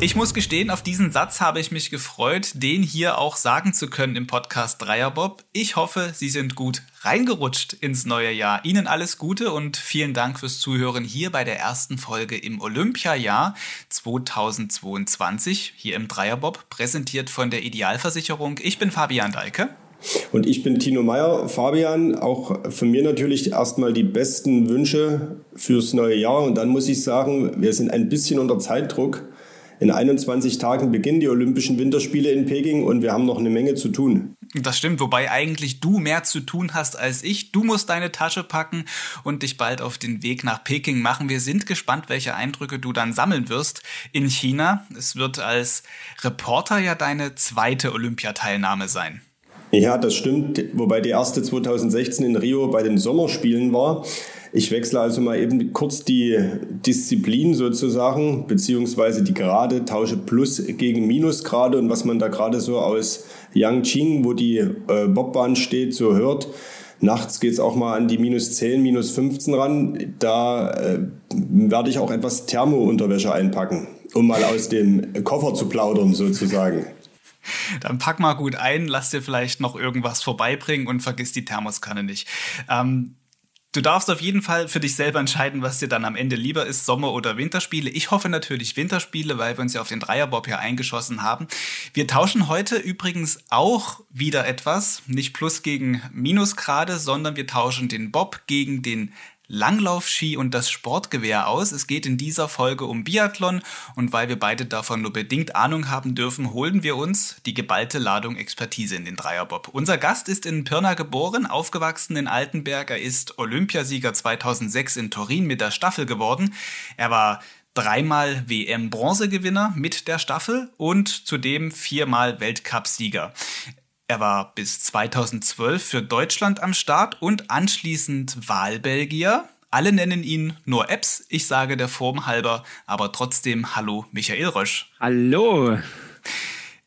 Ich muss gestehen, auf diesen Satz habe ich mich gefreut, den hier auch sagen zu können im Podcast Dreierbob. Ich hoffe, Sie sind gut reingerutscht ins neue Jahr. Ihnen alles Gute und vielen Dank fürs Zuhören hier bei der ersten Folge im Olympiajahr 2022 hier im Dreierbob, präsentiert von der Idealversicherung. Ich bin Fabian Deike. Und ich bin Tino Meyer. Fabian, auch von mir natürlich erstmal die besten Wünsche fürs neue Jahr. Und dann muss ich sagen, wir sind ein bisschen unter Zeitdruck. In 21 Tagen beginnen die Olympischen Winterspiele in Peking und wir haben noch eine Menge zu tun. Das stimmt, wobei eigentlich du mehr zu tun hast als ich. Du musst deine Tasche packen und dich bald auf den Weg nach Peking machen. Wir sind gespannt, welche Eindrücke du dann sammeln wirst in China. Es wird als Reporter ja deine zweite Olympiateilnahme sein. Ja, das stimmt, wobei die erste 2016 in Rio bei den Sommerspielen war. Ich wechsle also mal eben kurz die Disziplin sozusagen, beziehungsweise die Gerade, tausche Plus gegen Minusgrade und was man da gerade so aus Yangqing, wo die äh, Bobbahn steht, so hört. Nachts geht es auch mal an die minus 10, minus 15 ran. Da äh, werde ich auch etwas Thermounterwäsche einpacken, um mal aus dem Koffer zu plaudern sozusagen. Dann pack mal gut ein, lass dir vielleicht noch irgendwas vorbeibringen und vergiss die Thermoskanne nicht. Ähm, Du darfst auf jeden Fall für dich selber entscheiden, was dir dann am Ende lieber ist, Sommer- oder Winterspiele. Ich hoffe natürlich Winterspiele, weil wir uns ja auf den Dreierbob hier eingeschossen haben. Wir tauschen heute übrigens auch wieder etwas, nicht Plus gegen Minusgrade, sondern wir tauschen den Bob gegen den Langlaufski und das Sportgewehr aus. Es geht in dieser Folge um Biathlon und weil wir beide davon nur bedingt Ahnung haben dürfen, holen wir uns die geballte Ladung Expertise in den Dreierbob. Unser Gast ist in Pirna geboren, aufgewachsen in Altenberg. Er ist Olympiasieger 2006 in Turin mit der Staffel geworden. Er war dreimal WM-Bronzegewinner mit der Staffel und zudem viermal Weltcupsieger. Er war bis 2012 für Deutschland am Start und anschließend Wahlbelgier. Alle nennen ihn nur Epps. Ich sage der Form halber, aber trotzdem Hallo Michael Rösch. Hallo.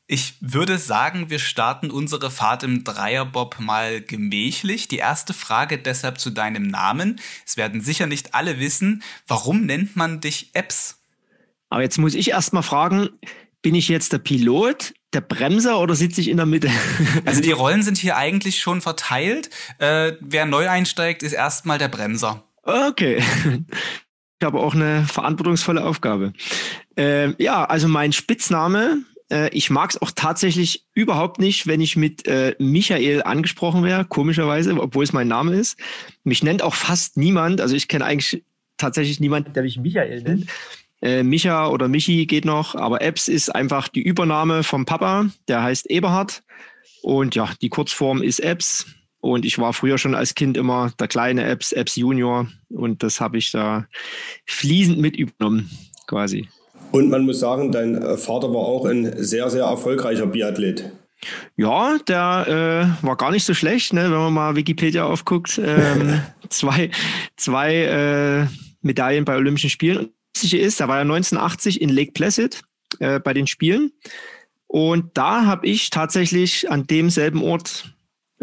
Ich würde sagen, wir starten unsere Fahrt im Dreierbob mal gemächlich. Die erste Frage deshalb zu deinem Namen. Es werden sicher nicht alle wissen, warum nennt man dich Epps? Aber jetzt muss ich erst mal fragen, bin ich jetzt der Pilot, der Bremser oder sitze ich in der Mitte? Also die Rollen sind hier eigentlich schon verteilt. Äh, wer neu einsteigt, ist erstmal der Bremser. Okay. Ich habe auch eine verantwortungsvolle Aufgabe. Äh, ja, also mein Spitzname, äh, ich mag es auch tatsächlich überhaupt nicht, wenn ich mit äh, Michael angesprochen wäre, komischerweise, obwohl es mein Name ist. Mich nennt auch fast niemand, also ich kenne eigentlich tatsächlich niemanden, der mich Michael nennt. Äh, Micha oder Michi geht noch, aber Epps ist einfach die Übernahme vom Papa, der heißt Eberhard. Und ja, die Kurzform ist Epps. Und ich war früher schon als Kind immer der kleine Epps, Epps Junior. Und das habe ich da fließend mit übernommen, quasi. Und man muss sagen, dein äh, Vater war auch ein sehr, sehr erfolgreicher Biathlet. Ja, der äh, war gar nicht so schlecht, ne, wenn man mal Wikipedia aufguckt. Ähm, zwei zwei äh, Medaillen bei Olympischen Spielen ist, da war er 1980 in Lake Placid äh, bei den Spielen. Und da habe ich tatsächlich an demselben Ort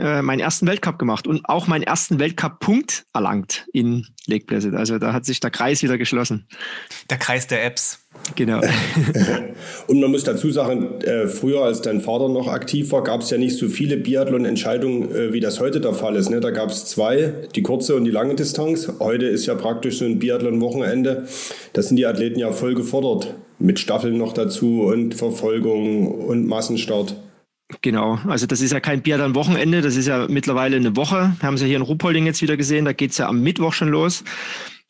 äh, meinen ersten Weltcup gemacht und auch meinen ersten Weltcup-Punkt erlangt in Lake Placid. Also da hat sich der Kreis wieder geschlossen. Der Kreis der Apps. Genau. und man muss dazu sagen, äh, früher, als dein Vater noch aktiv war, gab es ja nicht so viele Biathlon-Entscheidungen, äh, wie das heute der Fall ist. Ne? Da gab es zwei, die kurze und die lange Distanz. Heute ist ja praktisch so ein Biathlon-Wochenende. Da sind die Athleten ja voll gefordert. Mit Staffeln noch dazu und Verfolgung und Massenstart. Genau, also das ist ja kein Biathlon-Wochenende, das ist ja mittlerweile eine Woche. Wir haben es ja hier in Ruppolding jetzt wieder gesehen, da geht es ja am Mittwoch schon los.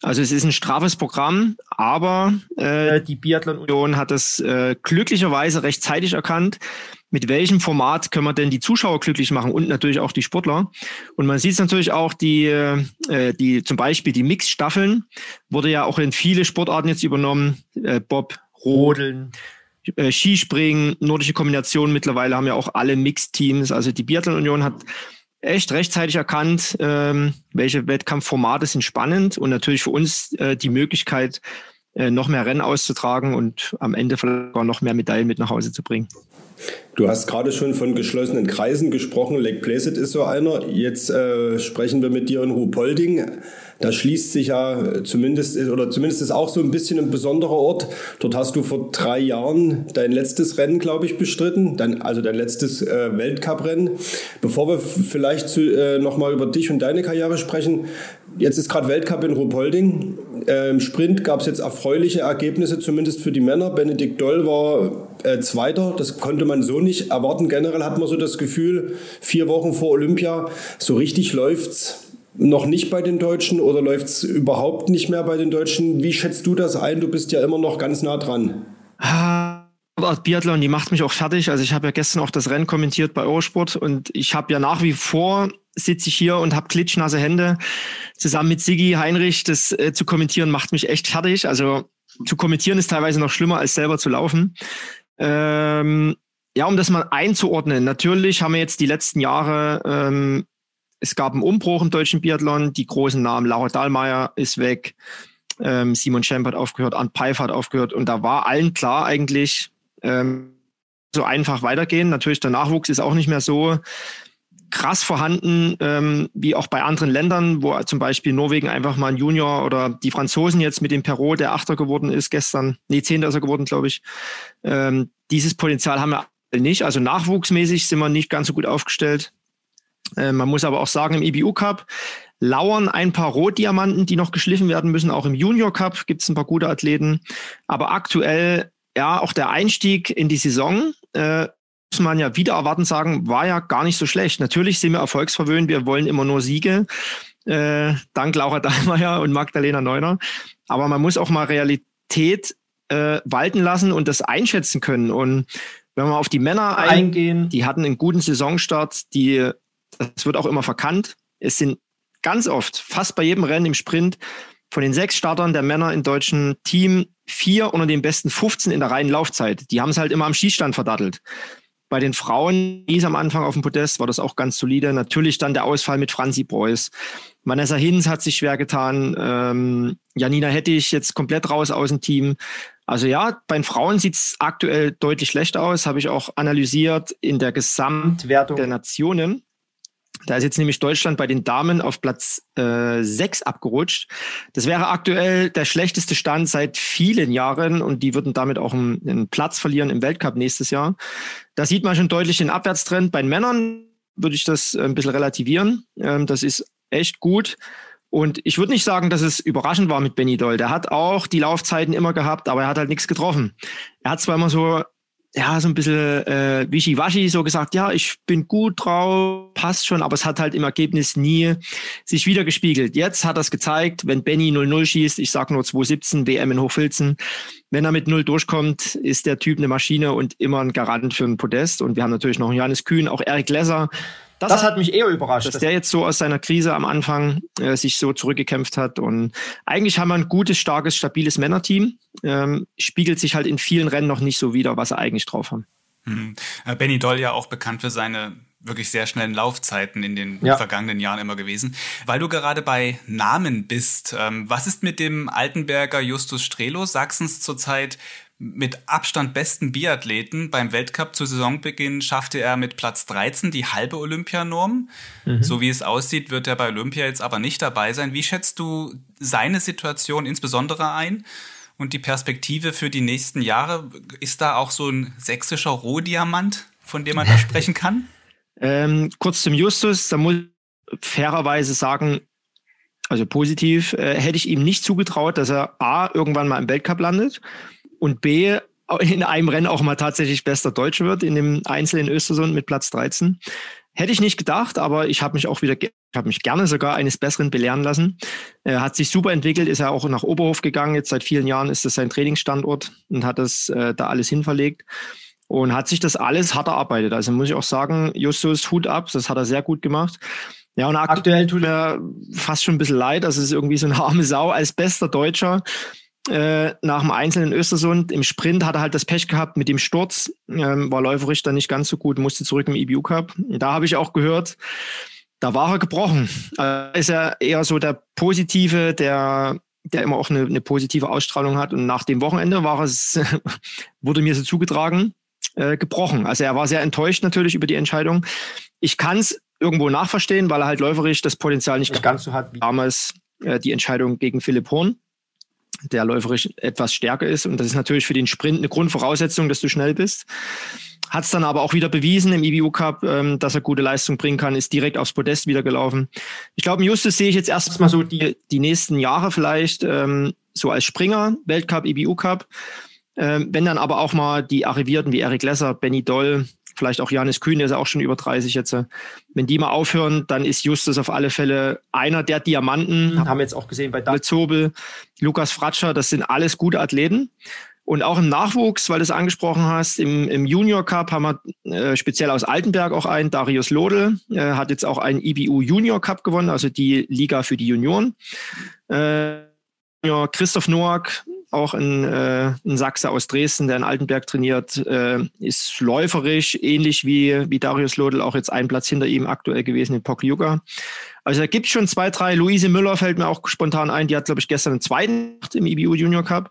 Also es ist ein straffes Programm, aber äh, die Biathlon Union hat das äh, glücklicherweise rechtzeitig erkannt. Mit welchem Format können wir denn die Zuschauer glücklich machen und natürlich auch die Sportler? Und man sieht es natürlich auch, die, äh, die zum Beispiel die Mix-Staffeln wurde ja auch in viele Sportarten jetzt übernommen. Äh, Bob, Rodeln, äh, Skispringen, nordische Kombination. Mittlerweile haben ja auch alle Mix-Teams. Also die Biathlon Union hat echt rechtzeitig erkannt, ähm, welche Wettkampfformate sind spannend und natürlich für uns äh, die Möglichkeit, äh, noch mehr Rennen auszutragen und am Ende vielleicht noch mehr Medaillen mit nach Hause zu bringen. Du hast gerade schon von geschlossenen Kreisen gesprochen. Lake Placid ist so einer. Jetzt äh, sprechen wir mit dir in Ruhpolding. Da schließt sich ja zumindest, oder zumindest ist auch so ein bisschen ein besonderer Ort. Dort hast du vor drei Jahren dein letztes Rennen, glaube ich, bestritten. Dein, also dein letztes äh, Weltcuprennen. Bevor wir vielleicht äh, nochmal über dich und deine Karriere sprechen, Jetzt ist gerade Weltcup in Ruhpolding. Äh, Im Sprint gab es jetzt erfreuliche Ergebnisse, zumindest für die Männer. Benedikt Doll war äh, Zweiter. Das konnte man so nicht erwarten. Generell hat man so das Gefühl, vier Wochen vor Olympia, so richtig läuft's noch nicht bei den Deutschen oder läuft's überhaupt nicht mehr bei den Deutschen? Wie schätzt du das ein? Du bist ja immer noch ganz nah dran. Ah. Biathlon, die macht mich auch fertig. Also ich habe ja gestern auch das Rennen kommentiert bei Eurosport und ich habe ja nach wie vor sitze ich hier und habe klitschnasse Hände. Zusammen mit Sigi Heinrich das äh, zu kommentieren macht mich echt fertig. Also zu kommentieren ist teilweise noch schlimmer als selber zu laufen. Ähm, ja, um das mal einzuordnen. Natürlich haben wir jetzt die letzten Jahre, ähm, es gab einen Umbruch im deutschen Biathlon. Die großen Namen, Laura Dahlmeier ist weg, ähm, Simon Schemp hat aufgehört, Arndt Peif hat aufgehört. Und da war allen klar eigentlich, ähm, so einfach weitergehen. Natürlich, der Nachwuchs ist auch nicht mehr so krass vorhanden, ähm, wie auch bei anderen Ländern, wo zum Beispiel Norwegen einfach mal ein Junior oder die Franzosen jetzt mit dem Perot, der Achter geworden ist gestern, nee, Zehnter ist er geworden, glaube ich. Ähm, dieses Potenzial haben wir nicht. Also nachwuchsmäßig sind wir nicht ganz so gut aufgestellt. Äh, man muss aber auch sagen, im IBU Cup lauern ein paar Rotdiamanten, die noch geschliffen werden müssen. Auch im Junior Cup gibt es ein paar gute Athleten. Aber aktuell, ja, auch der Einstieg in die Saison äh, muss man ja wieder erwarten sagen, war ja gar nicht so schlecht. Natürlich sind wir erfolgsverwöhnt, wir wollen immer nur Siege. Äh, dank Laura Dahlmeier und Magdalena Neuner. Aber man muss auch mal Realität äh, walten lassen und das einschätzen können. Und wenn wir auf die Männer eingehen, die hatten einen guten Saisonstart, die, das wird auch immer verkannt. Es sind ganz oft, fast bei jedem Rennen im Sprint, von den sechs Startern der Männer im deutschen Team vier unter den besten 15 in der reinen Laufzeit. Die haben es halt immer am Schießstand verdattelt. Bei den Frauen, hieß am Anfang auf dem Podest, war das auch ganz solide. Natürlich dann der Ausfall mit Franzi Preuß. Vanessa Hinz hat sich schwer getan. Ähm, Janina Hettich jetzt komplett raus aus dem Team. Also ja, bei den Frauen sieht es aktuell deutlich schlechter aus, habe ich auch analysiert in der Gesamtwertung der Nationen. Da ist jetzt nämlich Deutschland bei den Damen auf Platz äh, 6 abgerutscht. Das wäre aktuell der schlechteste Stand seit vielen Jahren und die würden damit auch einen, einen Platz verlieren im Weltcup nächstes Jahr. Da sieht man schon deutlich den Abwärtstrend. Bei den Männern würde ich das äh, ein bisschen relativieren. Ähm, das ist echt gut. Und ich würde nicht sagen, dass es überraschend war mit Benny Doll. Der hat auch die Laufzeiten immer gehabt, aber er hat halt nichts getroffen. Er hat zwar immer so ja, so ein bisschen äh, wischiwaschi so gesagt, ja, ich bin gut drauf, passt schon, aber es hat halt im Ergebnis nie sich wieder gespiegelt. Jetzt hat es gezeigt, wenn Benny 0-0 schießt, ich sag nur 2-17, WM in Hochfilzen, wenn er mit 0 durchkommt, ist der Typ eine Maschine und immer ein Garant für ein Podest. Und wir haben natürlich noch Johannes Kühn, auch Erik Lesser, das, das, hat mich eher überrascht. Dass der jetzt so aus seiner Krise am Anfang äh, sich so zurückgekämpft hat. Und eigentlich haben wir ein gutes, starkes, stabiles Männerteam. Ähm, spiegelt sich halt in vielen Rennen noch nicht so wieder, was sie eigentlich drauf haben. Mhm. Benny Doll ja auch bekannt für seine wirklich sehr schnellen Laufzeiten in den ja. vergangenen Jahren immer gewesen. Weil du gerade bei Namen bist, ähm, was ist mit dem Altenberger Justus Strelo, Sachsens zurzeit mit Abstand besten Biathleten. Beim Weltcup zu Saisonbeginn schaffte er mit Platz 13 die halbe Olympianorm. Mhm. So wie es aussieht, wird er bei Olympia jetzt aber nicht dabei sein. Wie schätzt du seine Situation insbesondere ein? Und die Perspektive für die nächsten Jahre, ist da auch so ein sächsischer Rohdiamant, von dem man da sprechen kann? Ähm, kurz zum Justus, da muss ich fairerweise sagen, also positiv, äh, hätte ich ihm nicht zugetraut, dass er A, irgendwann mal im Weltcup landet und B, in einem Rennen auch mal tatsächlich bester Deutscher wird, in dem Einzel in Östersund mit Platz 13. Hätte ich nicht gedacht, aber ich habe mich auch wieder, ich habe mich gerne sogar eines Besseren belehren lassen. Er hat sich super entwickelt, ist er auch nach Oberhof gegangen. Jetzt seit vielen Jahren ist das sein Trainingsstandort und hat das äh, da alles hinverlegt und hat sich das alles hart erarbeitet. Also muss ich auch sagen, Justus Hut ab, das hat er sehr gut gemacht. Ja, und aktuell tut er fast schon ein bisschen leid. Das ist irgendwie so eine arme Sau als bester Deutscher äh, nach dem Einzel in Östersund. Im Sprint hat er halt das Pech gehabt mit dem Sturz, ähm, war läuferisch dann nicht ganz so gut, musste zurück im EBU Cup. Da habe ich auch gehört, da war er gebrochen. Also ist er eher so der Positive, der der immer auch eine, eine positive Ausstrahlung hat. Und nach dem Wochenende war es, wurde mir so zugetragen, äh, gebrochen. Also er war sehr enttäuscht natürlich über die Entscheidung. Ich kann es irgendwo nachverstehen, weil er halt läuferisch das Potenzial nicht ganz so hat wie damals äh, die Entscheidung gegen Philipp Horn, der läuferisch etwas stärker ist. Und das ist natürlich für den Sprint eine Grundvoraussetzung, dass du schnell bist. Hat es dann aber auch wieder bewiesen im IBU Cup, ähm, dass er gute Leistung bringen kann, ist direkt aufs Podest wieder gelaufen. Ich glaube, Justus sehe ich jetzt erstmal so die, die nächsten Jahre vielleicht ähm, so als Springer, Weltcup, IBU Cup. Ähm, wenn dann aber auch mal die Arrivierten wie Eric Lesser, Benny Doll, vielleicht auch Janis Kühn, der ist ja auch schon über 30 jetzt, wenn die mal aufhören, dann ist Justus auf alle Fälle einer der Diamanten. Haben wir jetzt auch gesehen bei David Zobel, Lukas Fratscher, das sind alles gute Athleten. Und auch im Nachwuchs, weil du es angesprochen hast, im, im Junior Cup haben wir äh, speziell aus Altenberg auch einen, Darius Lodel, äh, hat jetzt auch einen IBU Junior Cup gewonnen, also die Liga für die Junioren. Äh, Christoph Noack, auch ein, äh, ein Sachse aus Dresden, der in Altenberg trainiert, äh, ist läuferisch, ähnlich wie, wie Darius Lodel, auch jetzt einen Platz hinter ihm aktuell gewesen in Pokljuka. Also da gibt es schon zwei, drei. Luise Müller fällt mir auch spontan ein, die hat, glaube ich, gestern einen zweiten im IBU Junior Cup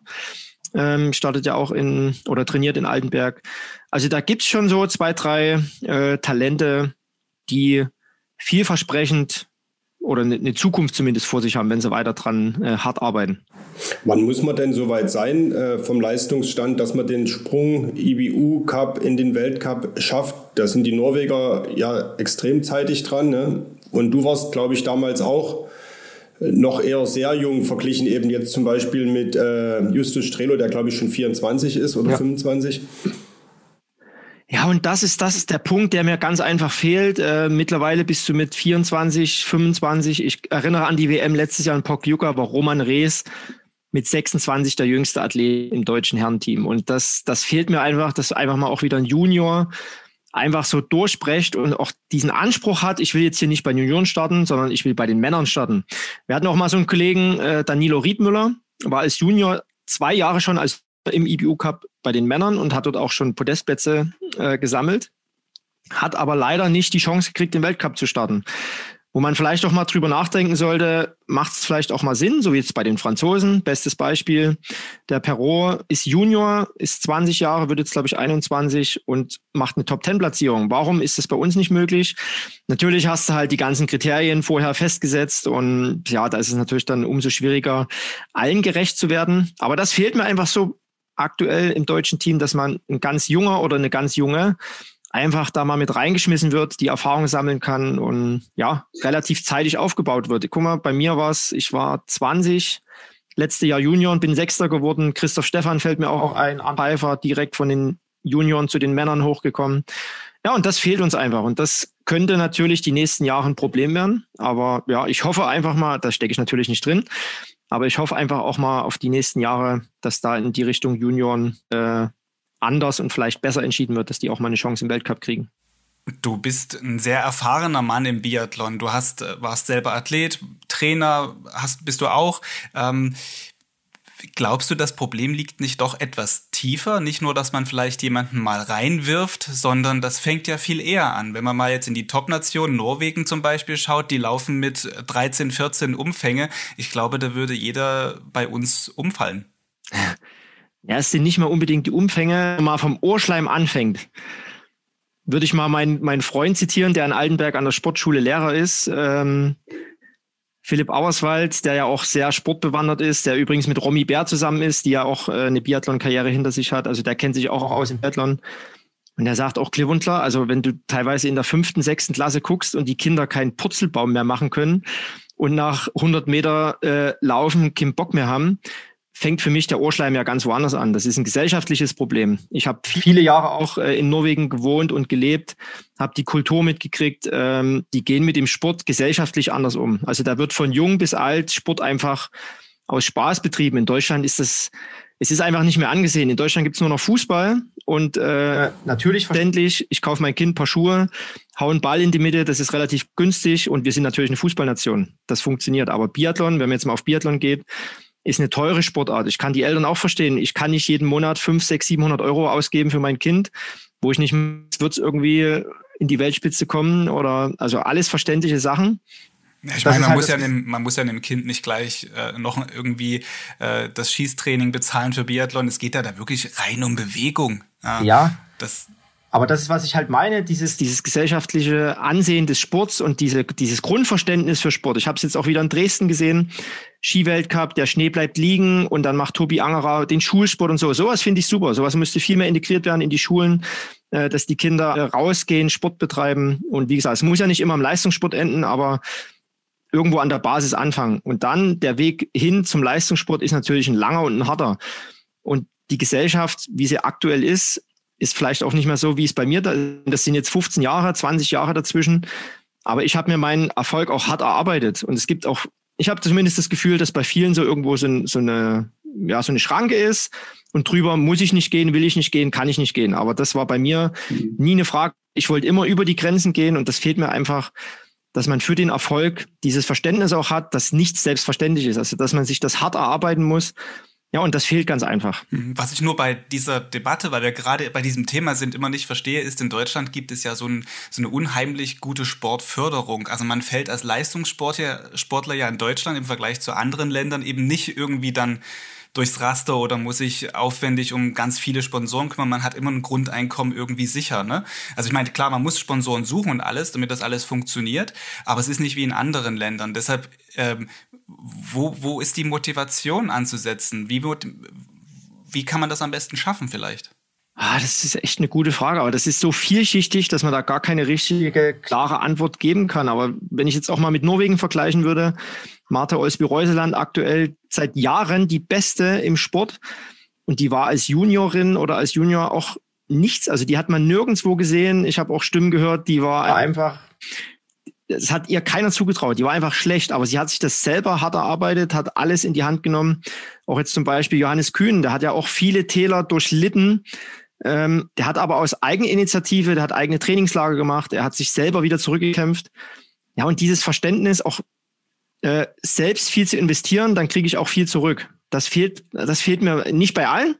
ähm, startet ja auch in oder trainiert in Altenberg. Also da gibt's schon so zwei, drei äh, Talente, die vielversprechend oder eine ne Zukunft zumindest vor sich haben, wenn sie weiter dran äh, hart arbeiten. Wann muss man denn so weit sein äh, vom Leistungsstand, dass man den Sprung IBU Cup in den Weltcup schafft? Da sind die Norweger ja extrem zeitig dran. Ne? Und du warst, glaube ich, damals auch noch eher sehr jung verglichen eben jetzt zum Beispiel mit äh, Justus Strelo, der glaube ich schon 24 ist oder ja. 25. Ja, und das ist, das ist der Punkt, der mir ganz einfach fehlt. Äh, mittlerweile bist du mit 24, 25. Ich erinnere an die WM letztes Jahr in Pokljuka, aber Roman Rees mit 26 der jüngste Athlet im deutschen Herrenteam. Und das, das fehlt mir einfach, dass einfach mal auch wieder ein Junior einfach so durchbrecht und auch diesen Anspruch hat, ich will jetzt hier nicht bei Junioren starten, sondern ich will bei den Männern starten. Wir hatten auch mal so einen Kollegen, äh, Danilo Riedmüller, war als Junior zwei Jahre schon als im IBU Cup bei den Männern und hat dort auch schon Podestplätze äh, gesammelt, hat aber leider nicht die Chance gekriegt, den Weltcup zu starten wo man vielleicht auch mal drüber nachdenken sollte, macht es vielleicht auch mal Sinn, so wie jetzt bei den Franzosen. Bestes Beispiel, der Perrault ist Junior, ist 20 Jahre, wird jetzt, glaube ich, 21 und macht eine Top-10-Platzierung. Warum ist das bei uns nicht möglich? Natürlich hast du halt die ganzen Kriterien vorher festgesetzt und ja, da ist es natürlich dann umso schwieriger, allen gerecht zu werden. Aber das fehlt mir einfach so aktuell im deutschen Team, dass man ein ganz junger oder eine ganz junge einfach da mal mit reingeschmissen wird, die Erfahrung sammeln kann und ja, relativ zeitig aufgebaut wird. Guck mal, bei mir war es, ich war 20, letzte Jahr Junior und bin Sechster geworden. Christoph Stefan fällt mir auch ein, Pfeiffer direkt von den Junioren zu den Männern hochgekommen. Ja, und das fehlt uns einfach. Und das könnte natürlich die nächsten Jahre ein Problem werden. Aber ja, ich hoffe einfach mal, da stecke ich natürlich nicht drin, aber ich hoffe einfach auch mal auf die nächsten Jahre, dass da in die Richtung Junioren äh, anders und vielleicht besser entschieden wird, dass die auch mal eine Chance im Weltcup kriegen. Du bist ein sehr erfahrener Mann im Biathlon. Du hast, äh, warst selber Athlet, Trainer, hast, bist du auch. Ähm, glaubst du, das Problem liegt nicht doch etwas tiefer? Nicht nur, dass man vielleicht jemanden mal reinwirft, sondern das fängt ja viel eher an. Wenn man mal jetzt in die Top-Nation, Norwegen zum Beispiel, schaut, die laufen mit 13, 14 Umfänge. Ich glaube, da würde jeder bei uns umfallen. Ja, es sind nicht mal unbedingt die Umfänge, mal vom Ohrschleim anfängt. Würde ich mal meinen, meinen Freund zitieren, der in Altenberg an der Sportschule Lehrer ist. Ähm, Philipp Auerswald, der ja auch sehr sportbewandert ist, der übrigens mit Romy Bär zusammen ist, die ja auch äh, eine Biathlon-Karriere hinter sich hat. Also der kennt sich auch, auch aus im Biathlon. Und der sagt auch klipp und klar, also wenn du teilweise in der fünften, sechsten Klasse guckst und die Kinder keinen Purzelbaum mehr machen können und nach 100 Meter äh, Laufen keinen Bock mehr haben, fängt für mich der Ohrschleim ja ganz woanders an. Das ist ein gesellschaftliches Problem. Ich habe viele Jahre auch äh, in Norwegen gewohnt und gelebt, habe die Kultur mitgekriegt. Ähm, die gehen mit dem Sport gesellschaftlich anders um. Also da wird von jung bis alt Sport einfach aus Spaß betrieben. In Deutschland ist das, es ist einfach nicht mehr angesehen. In Deutschland gibt's nur noch Fußball und äh, äh, natürlich verständlich. Ich kaufe mein Kind ein paar Schuhe, hau einen Ball in die Mitte, das ist relativ günstig und wir sind natürlich eine Fußballnation. Das funktioniert. Aber Biathlon, wenn man jetzt mal auf Biathlon geht, ist eine teure Sportart. Ich kann die Eltern auch verstehen. Ich kann nicht jeden Monat 5, 6, 700 Euro ausgeben für mein Kind, wo ich nicht, wird es irgendwie in die Weltspitze kommen oder, also alles verständliche Sachen. Ja, ich meine, man, halt muss ja einem, man muss ja einem Kind nicht gleich äh, noch irgendwie äh, das Schießtraining bezahlen für Biathlon. Es geht ja da wirklich rein um Bewegung. Ja. ja. Das, aber das ist, was ich halt meine, dieses, dieses gesellschaftliche Ansehen des Sports und diese, dieses Grundverständnis für Sport. Ich habe es jetzt auch wieder in Dresden gesehen. Skiweltcup, der Schnee bleibt liegen und dann macht Tobi Angerer den Schulsport und so. Sowas finde ich super. Sowas müsste viel mehr integriert werden in die Schulen, äh, dass die Kinder äh, rausgehen, Sport betreiben. Und wie gesagt, es muss ja nicht immer im Leistungssport enden, aber irgendwo an der Basis anfangen. Und dann der Weg hin zum Leistungssport ist natürlich ein langer und ein harter. Und die Gesellschaft, wie sie aktuell ist, ist vielleicht auch nicht mehr so, wie es bei mir, da, das sind jetzt 15 Jahre, 20 Jahre dazwischen. Aber ich habe mir meinen Erfolg auch hart erarbeitet. Und es gibt auch, ich habe zumindest das Gefühl, dass bei vielen so irgendwo so, so, eine, ja, so eine Schranke ist. Und drüber muss ich nicht gehen, will ich nicht gehen, kann ich nicht gehen. Aber das war bei mir mhm. nie eine Frage. Ich wollte immer über die Grenzen gehen und das fehlt mir einfach, dass man für den Erfolg dieses Verständnis auch hat, dass nichts selbstverständlich ist. Also, dass man sich das hart erarbeiten muss ja, und das fehlt ganz einfach. Mhm. Was ich nur bei dieser Debatte, weil wir gerade bei diesem Thema sind, immer nicht verstehe, ist, in Deutschland gibt es ja so, ein, so eine unheimlich gute Sportförderung. Also man fällt als Leistungssportler ja in Deutschland im Vergleich zu anderen Ländern eben nicht irgendwie dann durchs Raster oder muss sich aufwendig um ganz viele Sponsoren kümmern. Man hat immer ein Grundeinkommen irgendwie sicher. Ne? Also ich meine, klar, man muss Sponsoren suchen und alles, damit das alles funktioniert, aber es ist nicht wie in anderen Ländern. Deshalb, ähm, wo, wo ist die Motivation anzusetzen? Wie, wie kann man das am besten schaffen vielleicht? Ah, das ist echt eine gute Frage, aber das ist so vielschichtig, dass man da gar keine richtige, klare Antwort geben kann. Aber wenn ich jetzt auch mal mit Norwegen vergleichen würde, Martha Olsby-Reuseland aktuell seit Jahren die Beste im Sport. Und die war als Juniorin oder als Junior auch nichts. Also die hat man nirgendwo gesehen. Ich habe auch Stimmen gehört, die war einfach. Es hat ihr keiner zugetraut. Die war einfach schlecht, aber sie hat sich das selber hart erarbeitet, hat alles in die Hand genommen. Auch jetzt zum Beispiel Johannes Kühn, der hat ja auch viele Täler durchlitten. Ähm, der hat aber aus Eigeninitiative, der hat eigene Trainingslager gemacht, er hat sich selber wieder zurückgekämpft. Ja, und dieses Verständnis, auch äh, selbst viel zu investieren, dann kriege ich auch viel zurück. Das fehlt, das fehlt mir nicht bei allen,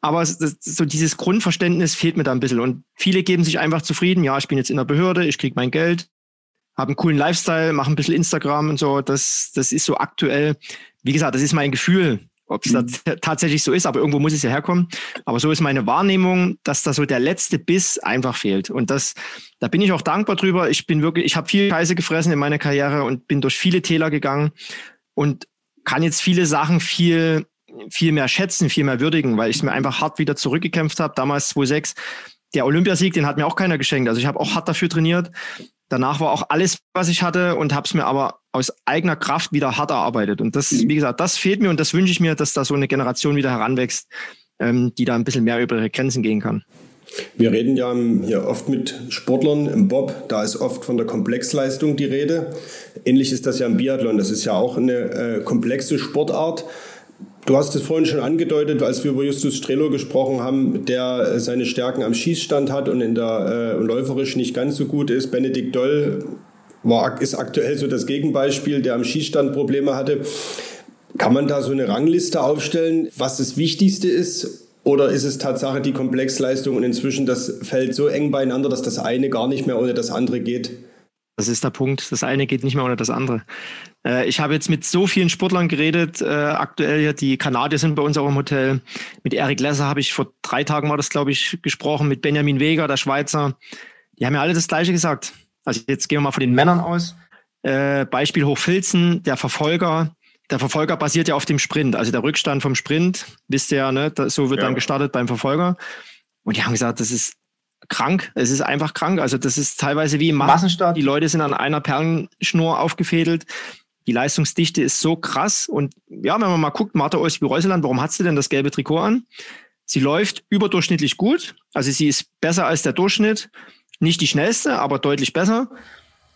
aber das, so dieses Grundverständnis fehlt mir da ein bisschen. Und viele geben sich einfach zufrieden, ja, ich bin jetzt in der Behörde, ich kriege mein Geld, habe einen coolen Lifestyle, mache ein bisschen Instagram und so. Das, das ist so aktuell. Wie gesagt, das ist mein Gefühl. Ob es mhm. tatsächlich so ist, aber irgendwo muss es ja herkommen. Aber so ist meine Wahrnehmung, dass da so der letzte Biss einfach fehlt. Und das, da bin ich auch dankbar drüber. Ich bin wirklich, ich habe viel Scheiße gefressen in meiner Karriere und bin durch viele Täler gegangen und kann jetzt viele Sachen viel, viel mehr schätzen, viel mehr würdigen, weil ich mir einfach hart wieder zurückgekämpft habe. Damals 2006 der Olympiasieg, den hat mir auch keiner geschenkt. Also ich habe auch hart dafür trainiert. Danach war auch alles, was ich hatte und habe es mir aber aus eigener Kraft wieder hart erarbeitet. Und das, mhm. wie gesagt, das fehlt mir und das wünsche ich mir, dass da so eine Generation wieder heranwächst, ähm, die da ein bisschen mehr über ihre Grenzen gehen kann. Wir reden ja hier oft mit Sportlern im Bob, da ist oft von der Komplexleistung die Rede. Ähnlich ist das ja im Biathlon, das ist ja auch eine äh, komplexe Sportart. Du hast es vorhin schon angedeutet, als wir über Justus Strelo gesprochen haben, der seine Stärken am Schießstand hat und in der äh, läuferisch nicht ganz so gut ist. Benedikt Doll war, ist aktuell so das Gegenbeispiel, der am Schießstand Probleme hatte. Kann man da so eine Rangliste aufstellen, was das Wichtigste ist? Oder ist es Tatsache die Komplexleistung und inzwischen das fällt so eng beieinander, dass das eine gar nicht mehr ohne das andere geht? Das ist der Punkt. Das eine geht nicht mehr ohne das andere. Äh, ich habe jetzt mit so vielen Sportlern geredet, äh, aktuell ja, die Kanadier sind bei uns auch im Hotel. Mit Eric Lesser habe ich vor drei Tagen war das, glaube ich, gesprochen, mit Benjamin Weger, der Schweizer. Die haben ja alle das Gleiche gesagt. Also jetzt gehen wir mal von den Männern aus. Äh, Beispiel Hochfilzen, der Verfolger. Der Verfolger basiert ja auf dem Sprint. Also der Rückstand vom Sprint, wisst ihr ja, ne? so wird ja. dann gestartet beim Verfolger. Und die haben gesagt, das ist krank. Es ist einfach krank. Also das ist teilweise wie im Massenstart. Die Leute sind an einer Perlenschnur aufgefädelt. Die Leistungsdichte ist so krass. Und ja, wenn man mal guckt, Martha Olsby-Reuseland, warum hat sie denn das gelbe Trikot an? Sie läuft überdurchschnittlich gut. Also sie ist besser als der Durchschnitt. Nicht die schnellste, aber deutlich besser.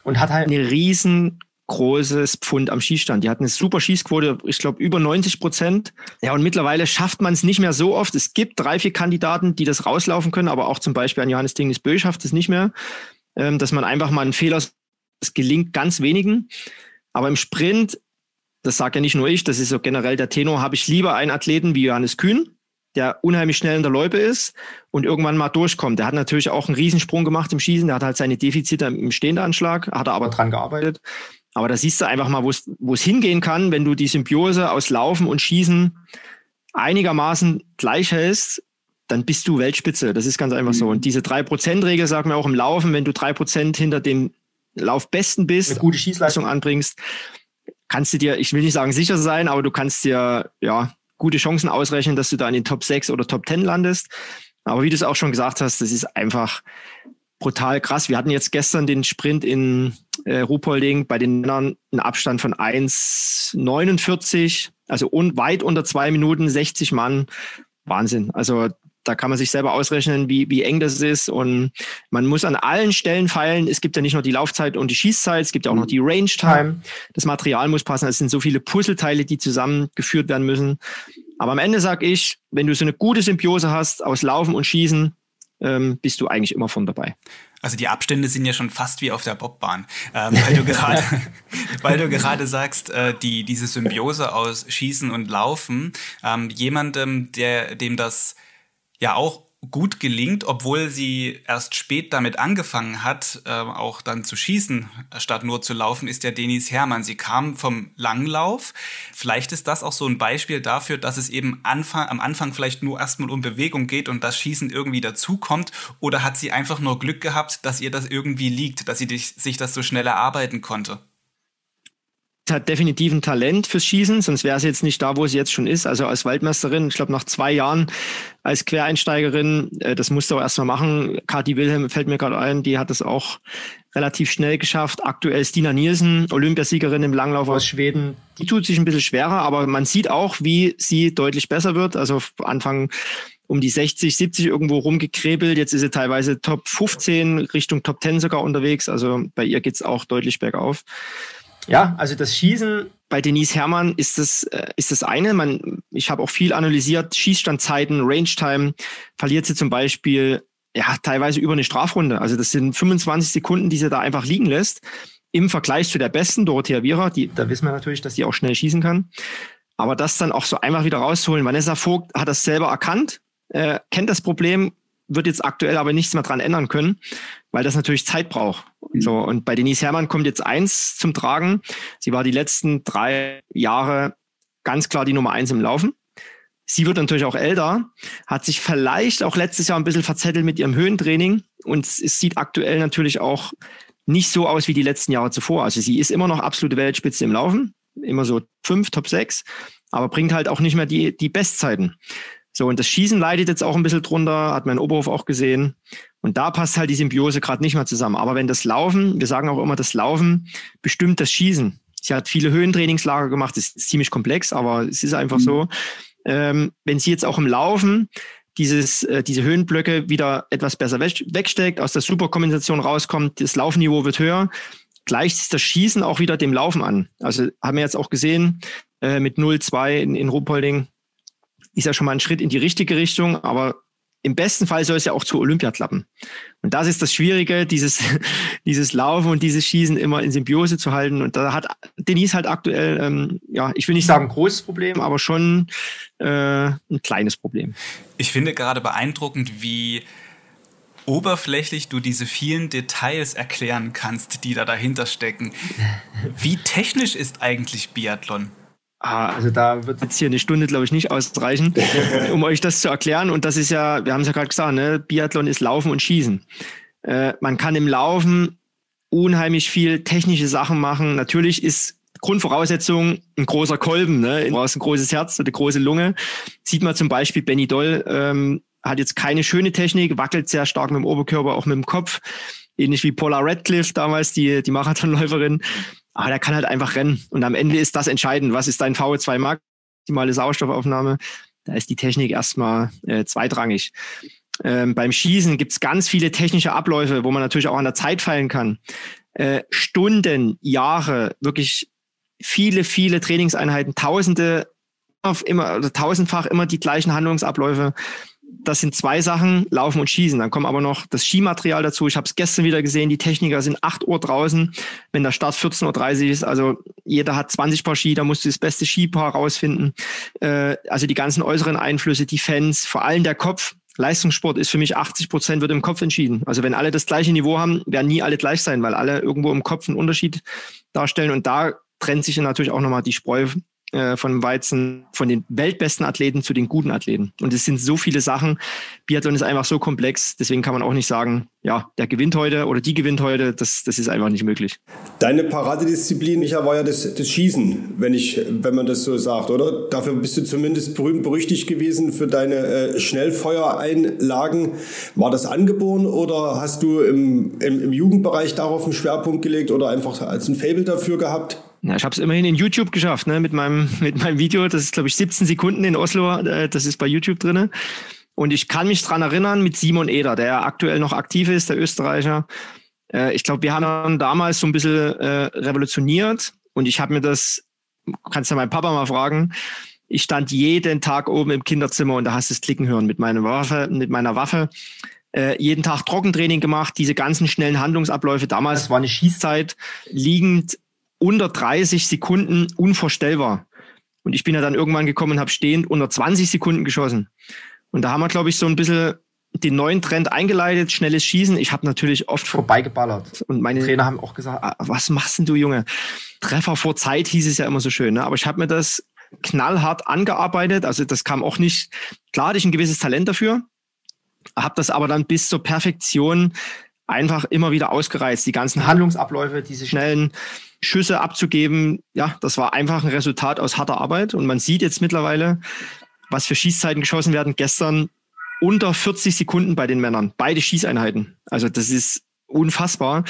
Und hat halt eine riesen großes Pfund am Schießstand. Die hat eine super Schießquote, ich glaube über 90 Prozent. Ja, und mittlerweile schafft man es nicht mehr so oft. Es gibt drei, vier Kandidaten, die das rauslaufen können, aber auch zum Beispiel an Johannes Dingnis Bö schafft es nicht mehr, ähm, dass man einfach mal einen Fehler, es gelingt ganz wenigen. Aber im Sprint, das sagt ja nicht nur ich, das ist so generell der Tenor, habe ich lieber einen Athleten wie Johannes Kühn, der unheimlich schnell in der Loipe ist und irgendwann mal durchkommt. Der hat natürlich auch einen Riesensprung gemacht im Schießen, der hat halt seine Defizite im Stehendanschlag, hat er aber dran gearbeitet Aber da siehst du einfach mal, wo es hingehen kann, wenn du die Symbiose aus Laufen und Schießen einigermaßen gleich hältst, dann bist du Weltspitze. Das ist ganz einfach mhm. so. Und diese 3%-Regel sagt mir auch im Laufen, wenn du 3% hinter dem Laufbesten bist, eine gute Schießleistung anbringst, kannst du dir, ich will nicht sagen sicher sein, aber du kannst dir ja gute Chancen ausrechnen, dass du da in den Top 6 oder Top 10 landest. Aber wie du es auch schon gesagt hast, das ist einfach brutal krass. Wir hatten jetzt gestern den Sprint in äh, Ruhpolding bei den Männern einen Abstand von 1,49, also un weit unter zwei Minuten, 60 Mann. Wahnsinn. Also da kann man sich selber ausrechnen, wie, wie eng das ist. Und man muss an allen Stellen feilen. Es gibt ja nicht nur die Laufzeit und die Schießzeit, es gibt ja auch noch die Range Time. Das Material muss passen. Es sind so viele Puzzleteile, die zusammengeführt werden müssen. Aber am Ende sage ich, wenn du so eine gute Symbiose hast aus Laufen und Schießen, ähm, bist du eigentlich immer von dabei. Also die Abstände sind ja schon fast wie auf der Bobbahn, ähm, weil du gerade, weil du gerade sagst, äh, die diese Symbiose aus Schießen und Laufen, ähm, jemandem, der dem das ja auch gut gelingt, obwohl sie erst spät damit angefangen hat, äh, auch dann zu schießen, statt nur zu laufen, ist ja Denis Hermann. Sie kam vom Langlauf. Vielleicht ist das auch so ein Beispiel dafür, dass es eben Anfang, am Anfang vielleicht nur erstmal um Bewegung geht und das Schießen irgendwie dazukommt. Oder hat sie einfach nur Glück gehabt, dass ihr das irgendwie liegt, dass sie sich das so schnell erarbeiten konnte? Hat definitiv ein Talent fürs Schießen, sonst wäre sie jetzt nicht da, wo sie jetzt schon ist. Also als Waldmeisterin, ich glaube nach zwei Jahren als Quereinsteigerin, äh, das musste auch erstmal machen. Kathi Wilhelm fällt mir gerade ein, die hat es auch relativ schnell geschafft. Aktuell ist Dina Nielsen, Olympiasiegerin im Langlauf aus Schweden. Die tut sich ein bisschen schwerer, aber man sieht auch, wie sie deutlich besser wird. Also Anfang um die 60, 70 irgendwo rumgekrebelt. Jetzt ist sie teilweise Top 15, Richtung Top 10 sogar unterwegs. Also bei ihr geht's auch deutlich bergauf. Ja, also das Schießen. Bei Denise Herrmann ist das, äh, ist das eine. Man, ich habe auch viel analysiert, Schießstandzeiten, Range-Time, verliert sie zum Beispiel ja teilweise über eine Strafrunde. Also das sind 25 Sekunden, die sie da einfach liegen lässt. Im Vergleich zu der besten Dorothea Viera, die, da wissen wir natürlich, dass die auch schnell schießen kann. Aber das dann auch so einfach wieder rausholen. Vanessa Vogt hat das selber erkannt, äh, kennt das Problem, wird jetzt aktuell aber nichts mehr dran ändern können, weil das natürlich Zeit braucht. Mhm. So, und bei Denise Herrmann kommt jetzt eins zum Tragen. Sie war die letzten drei Jahre ganz klar die Nummer eins im Laufen. Sie wird natürlich auch älter, hat sich vielleicht auch letztes Jahr ein bisschen verzettelt mit ihrem Höhentraining und es sieht aktuell natürlich auch nicht so aus wie die letzten Jahre zuvor. Also sie ist immer noch absolute Weltspitze im Laufen, immer so fünf, Top sechs, aber bringt halt auch nicht mehr die, die Bestzeiten. So, und das Schießen leidet jetzt auch ein bisschen drunter, hat mein Oberhof auch gesehen. Und da passt halt die Symbiose gerade nicht mehr zusammen. Aber wenn das Laufen, wir sagen auch immer, das Laufen bestimmt das Schießen. Sie hat viele Höhentrainingslager gemacht, das ist ziemlich komplex, aber es ist einfach mhm. so. Ähm, wenn sie jetzt auch im Laufen dieses, äh, diese Höhenblöcke wieder etwas besser wegsteckt, aus der Superkompensation rauskommt, das Laufniveau wird höher, gleicht sich das Schießen auch wieder dem Laufen an. Also haben wir jetzt auch gesehen, äh, mit 0-2 in, in Ruhpolding ist ja schon mal ein Schritt in die richtige Richtung, aber im besten Fall soll es ja auch zur Olympia klappen. Und das ist das Schwierige, dieses, dieses Laufen und dieses Schießen immer in Symbiose zu halten. Und da hat Denise halt aktuell, ähm, ja, ich will nicht sagen großes Problem, aber schon äh, ein kleines Problem. Ich finde gerade beeindruckend, wie oberflächlich du diese vielen Details erklären kannst, die da dahinter stecken. Wie technisch ist eigentlich Biathlon? Ah, also da wird jetzt hier eine Stunde, glaube ich, nicht ausreichen, um euch das zu erklären. Und das ist ja, wir haben es ja gerade gesagt, ne? Biathlon ist Laufen und Schießen. Äh, man kann im Laufen unheimlich viel technische Sachen machen. Natürlich ist Grundvoraussetzung ein großer Kolben, ne? Du brauchst ein großes Herz, eine große Lunge. Sieht man zum Beispiel Benny Doll, ähm, hat jetzt keine schöne Technik, wackelt sehr stark mit dem Oberkörper, auch mit dem Kopf. Ähnlich wie Paula Radcliffe damals, die, die Marathonläuferin. Aber der kann halt einfach rennen. Und am Ende ist das entscheidend. Was ist dein VO2 Max? Maximale Sauerstoffaufnahme? Da ist die Technik erstmal äh, zweitrangig. Ähm, beim Schießen gibt es ganz viele technische Abläufe, wo man natürlich auch an der Zeit feilen kann. Äh, Stunden, Jahre, wirklich viele, viele Trainingseinheiten, Tausende, immer, oder tausendfach immer die gleichen Handlungsabläufe das sind zwei Sachen, Laufen und Schießen. Dann kommt aber noch das Skimaterial dazu. Ich habe es gestern wieder gesehen, die Techniker sind 8 Uhr draußen, wenn der Start 14.30 Uhr ist. Also jeder hat 20 Paar Ski, da musst du das beste Skipaar rausfinden. Äh, also die ganzen äußeren Einflüsse, die Fans, vor allem der Kopf. Leistungssport ist für mich 80 Prozent wird im Kopf entschieden. Also wenn alle das gleiche Niveau haben, werden nie alle gleich sein, weil alle irgendwo im Kopf einen Unterschied darstellen. Und da trennt sich natürlich auch nochmal die Spreu äh, von Weizen, von den weltbesten Athleten zu den guten Athleten. Und es sind so viele Sachen. Biathlon ist einfach so komplex, deswegen kann man auch nicht sagen, ja, der gewinnt heute oder die gewinnt heute. Das, das ist einfach nicht möglich. Deine Paradedisziplin, Micha, war ja das, das Schießen, wenn ich, wenn man das so sagt, oder? Dafür bist du zumindest berühmt berüchtigt gewesen für deine äh, Schnellfeuereinlagen. War das angeboren oder hast du im, im, im Jugendbereich darauf einen Schwerpunkt gelegt oder einfach als ein Fable dafür gehabt? Ja, ich habe es immerhin in YouTube geschafft, ne, mit meinem mit meinem Video. Das ist glaube ich 17 Sekunden in Oslo. Äh, das ist bei YouTube drinne. Und ich kann mich dran erinnern mit Simon Eder, der aktuell noch aktiv ist, der Österreicher. Äh, ich glaube, wir haben damals so ein bisschen äh, revolutioniert. Und ich habe mir das, kannst du meinen Papa mal fragen. Ich stand jeden Tag oben im Kinderzimmer und da hast du es klicken hören mit meiner Waffe, mit meiner Waffe. Äh, jeden Tag Trockentraining gemacht, diese ganzen schnellen Handlungsabläufe. Damals war eine Schießzeit liegend unter 30 Sekunden unvorstellbar. Und ich bin ja dann irgendwann gekommen und habe stehend unter 20 Sekunden geschossen. Und da haben wir, glaube ich, so ein bisschen den neuen Trend eingeleitet, schnelles Schießen. Ich habe natürlich oft vorbeigeballert. Und meine Trainer haben auch gesagt, ah, was machst denn du, Junge? Treffer vor Zeit hieß es ja immer so schön. Ne? Aber ich habe mir das knallhart angearbeitet. Also das kam auch nicht, klar hatte ich ein gewisses Talent dafür, habe das aber dann bis zur Perfektion einfach immer wieder ausgereizt. Die ganzen Handlungsabläufe, diese schnellen Schüsse abzugeben, ja, das war einfach ein Resultat aus harter Arbeit. Und man sieht jetzt mittlerweile, was für Schießzeiten geschossen werden. Gestern unter 40 Sekunden bei den Männern. Beide Schießeinheiten. Also das ist unfassbar.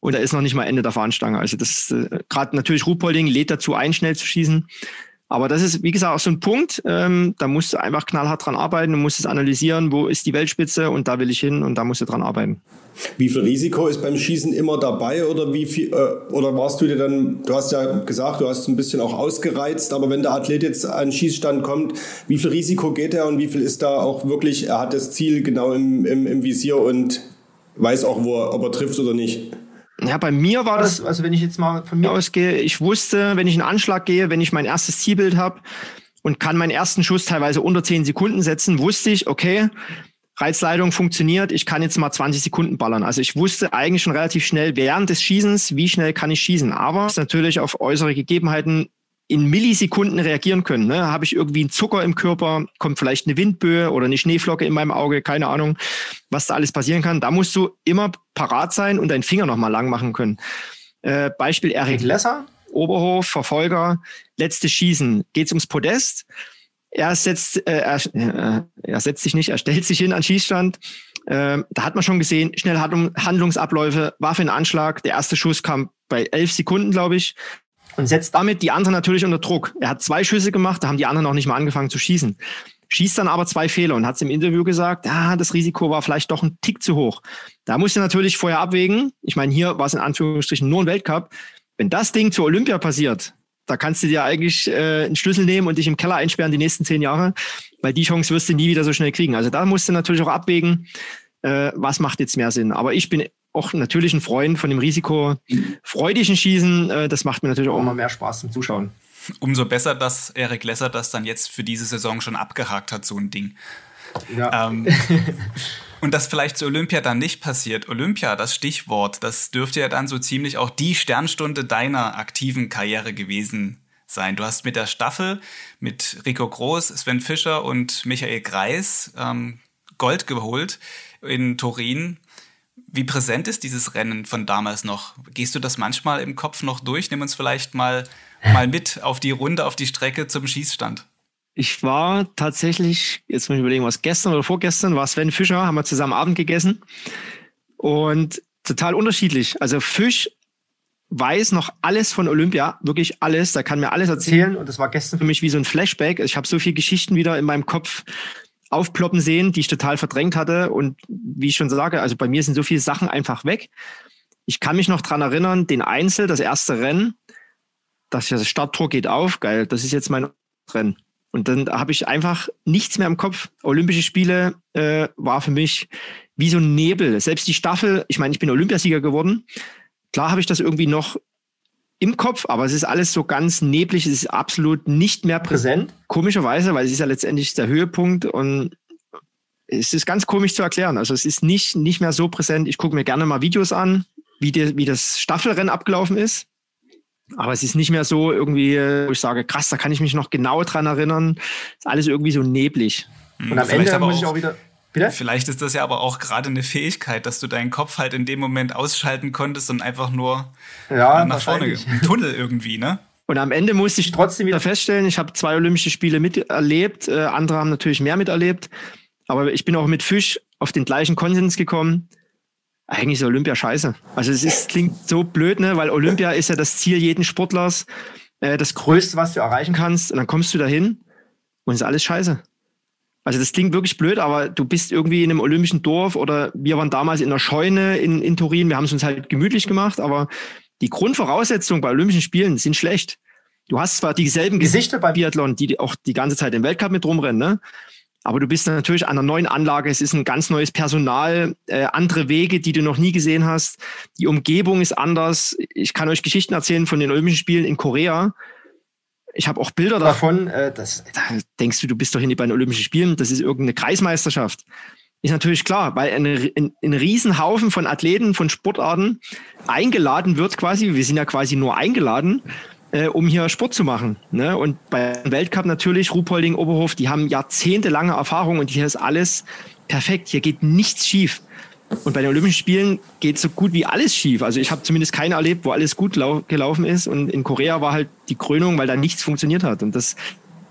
Und da ist noch nicht mal Ende der Fahnenstange. Also das äh, gerade natürlich Ruhpolding lädt dazu ein, schnell zu schießen. Aber das ist, wie gesagt, auch so ein Punkt, ähm, da musst du einfach knallhart dran arbeiten, du musst es analysieren, wo ist die Weltspitze und da will ich hin und da musst du dran arbeiten. Wie viel Risiko ist beim Schießen immer dabei oder wie viel, äh, oder warst du dir dann, du hast ja gesagt, du hast ein bisschen auch ausgereizt, aber wenn der Athlet jetzt an den Schießstand kommt, wie viel Risiko geht er und wie viel ist da auch wirklich, er hat das Ziel genau im, im, im Visier und weiß auch, wo er, ob er trifft oder nicht? Ja, bei mir war das, also wenn ich jetzt mal von mir ausgehe, ich wusste, wenn ich einen Anschlag gehe, wenn ich mein erstes Zielbild habe und kann meinen ersten Schuss teilweise unter 10 Sekunden setzen, wusste ich, okay, Reizleitung funktioniert, ich kann jetzt mal 20 Sekunden ballern. Also ich wusste eigentlich schon relativ schnell während des Schießens, wie schnell kann ich schießen. Aber natürlich auf äußere Gegebenheiten in Millisekunden reagieren können. Ne? Habe ich irgendwie einen Zucker im Körper, kommt vielleicht eine Windböe oder eine Schneeflocke in meinem Auge, keine Ahnung, was da alles passieren kann. Da musst du immer parat sein und deinen Finger nochmal lang machen können. Äh, Beispiel Eric Lesser, Oberhof, Verfolger, letztes Schießen. Geht's ums Podest? Er setzt, äh, er, äh, er setzt sich nicht, er stellt sich hin an Schießstand. Äh, da hat man schon gesehen, schnell Handlungsabläufe, Waffe in Anschlag. Der erste Schuss kam bei elf Sekunden, glaube ich und setzt damit die anderen natürlich unter Druck. Er hat zwei Schüsse gemacht, da haben die anderen noch nicht mal angefangen zu schießen. Schießt dann aber zwei Fehler und hat es im Interview gesagt, ja, das Risiko war vielleicht doch ein Tick zu hoch. Da musst du natürlich vorher abwägen. Ich meine, hier war es in Anführungsstrichen nur ein Weltcup. Wenn das Ding zur Olympia passiert, da kannst du dir eigentlich äh, einen Schlüssel nehmen und dich im Keller einsperren die nächsten zehn Jahre, weil die Chance wirst du nie wieder so schnell kriegen. Also da musst du natürlich auch abwägen, äh, was macht jetzt mehr Sinn. Aber ich bin auch natürlich ein Freund von dem risikofreudigen Schießen. Äh, das macht mir natürlich auch immer mehr Spaß zum Zuschauen. Umso besser, dass Erik Lesser das dann jetzt für diese Saison schon abgehakt hat, so ein Ding. Ja. Ähm, und das vielleicht zu Olympia dann nicht passiert. Olympia, das Stichwort, das dürfte ja dann so ziemlich auch die Sternstunde deiner aktiven Karriere gewesen sein. Du hast mit der Staffel mit Rico Groß, Sven Fischer und Michael Greis ähm, Gold geholt in Turin. Wie präsent ist dieses Rennen von damals noch? Gehst du das manchmal im Kopf noch durch? Nimm uns vielleicht mal, mal mit auf die Runde, auf die Strecke zum Schießstand. Ich war tatsächlich, jetzt muss ich überlegen, was gestern oder vorgestern war Sven Fischer, haben wir zusammen Abend gegessen und total unterschiedlich. Also Fisch weiß noch alles von Olympia, wirklich alles, da kann mir alles erzählen und das war gestern für mich wie so ein Flashback. Ich habe so viele Geschichten wieder in meinem Kopf aufploppen sehen, die ich total verdrängt hatte. Und wie ich schon sage, also bei mir sind so viele Sachen einfach weg. Ich kann mich noch dran erinnern, den Einzel, das erste Rennen, das Starttor geht auf, geil, das ist jetzt mein Rennen. Und dann habe ich einfach nichts mehr im Kopf. Olympische Spiele äh, war für mich wie so ein Nebel. Selbst die Staffel, ich meine, ich bin Olympiasieger geworden. Klar habe ich das irgendwie noch im Kopf, aber es ist alles so ganz neblig, es ist absolut nicht mehr präsent. Komischerweise, weil es ist ja letztendlich der Höhepunkt und es ist ganz komisch zu erklären. Also es ist nicht, nicht mehr so präsent. Ich gucke mir gerne mal Videos an, wie, die, wie das Staffelrennen abgelaufen ist. Aber es ist nicht mehr so irgendwie, wo ich sage, krass, da kann ich mich noch genau dran erinnern. Ist alles irgendwie so neblig. Hm, Und am Ende muss ich auch wieder. Bitte? Vielleicht ist das ja aber auch gerade eine Fähigkeit, dass du deinen Kopf halt in dem Moment ausschalten konntest und einfach nur ja, nach vorne, im Tunnel irgendwie, ne? Und am Ende musste ich trotzdem wieder feststellen, ich habe zwei Olympische Spiele miterlebt, äh, andere haben natürlich mehr miterlebt, aber ich bin auch mit Fisch auf den gleichen Konsens gekommen. Eigentlich ist Olympia scheiße. Also es ist, klingt so blöd, ne? weil Olympia ist ja das Ziel jeden Sportlers, äh, das Größte, was du erreichen kannst. Und dann kommst du dahin und ist alles scheiße. Also das klingt wirklich blöd, aber du bist irgendwie in einem olympischen Dorf oder wir waren damals in der Scheune in, in Turin. Wir haben es uns halt gemütlich gemacht, aber die Grundvoraussetzungen bei Olympischen Spielen sind schlecht. Du hast zwar dieselben Gesichter beim Biathlon, die auch die ganze Zeit im Weltcup mit rumrennen, ne? Aber du bist natürlich an einer neuen Anlage. Es ist ein ganz neues Personal, äh, andere Wege, die du noch nie gesehen hast. Die Umgebung ist anders. Ich kann euch Geschichten erzählen von den Olympischen Spielen in Korea. Ich habe auch Bilder davon. Äh, das, da denkst du, du bist doch hier nicht bei den Olympischen Spielen. Das ist irgendeine Kreismeisterschaft. Ist natürlich klar, weil ein, ein, ein Riesenhaufen von Athleten, von Sportarten eingeladen wird quasi. Wir sind ja quasi nur eingeladen äh, um hier Sport zu machen. Ne? Und beim Weltcup natürlich, Ruhpolding, Oberhof, die haben jahrzehntelange Erfahrung und hier ist alles perfekt. Hier geht nichts schief. Und bei den Olympischen Spielen geht so gut wie alles schief. Also ich habe zumindest keine erlebt, wo alles gut gelaufen ist. Und in Korea war halt die Krönung, weil da nichts funktioniert hat. Und das